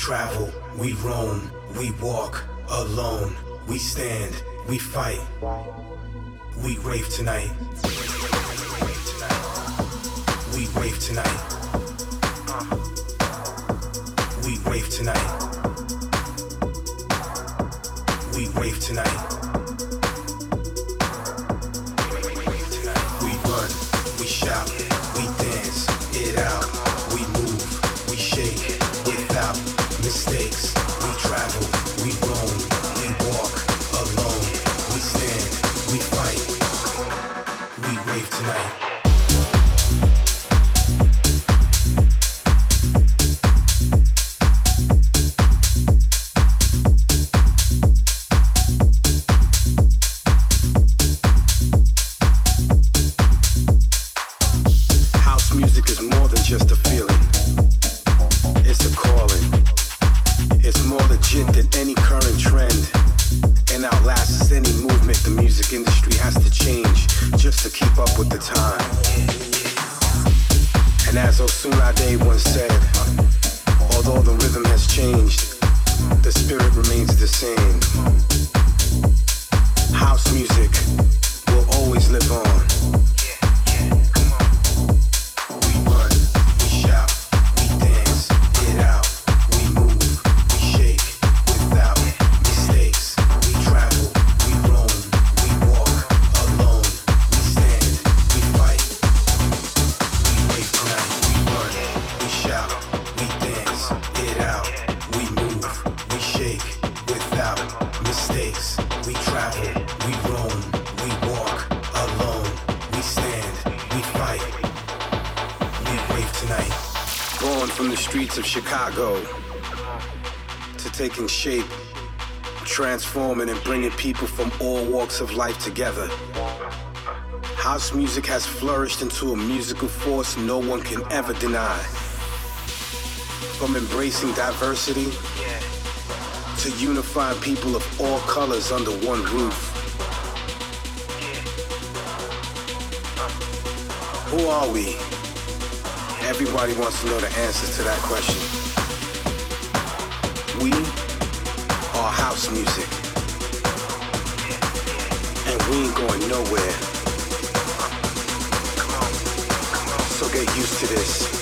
travel, we roam, we walk alone, we stand, we fight. We rave tonight. We rave tonight. We rave tonight. We rave tonight. Streets of Chicago to taking shape, transforming and bringing people from all walks of life together. House music has flourished into a musical force no one can ever deny. From embracing diversity to unifying people of all colors under one roof. Who are we? Everybody wants to know the answers to that question. We are house music. And we ain't going nowhere. So get used to this.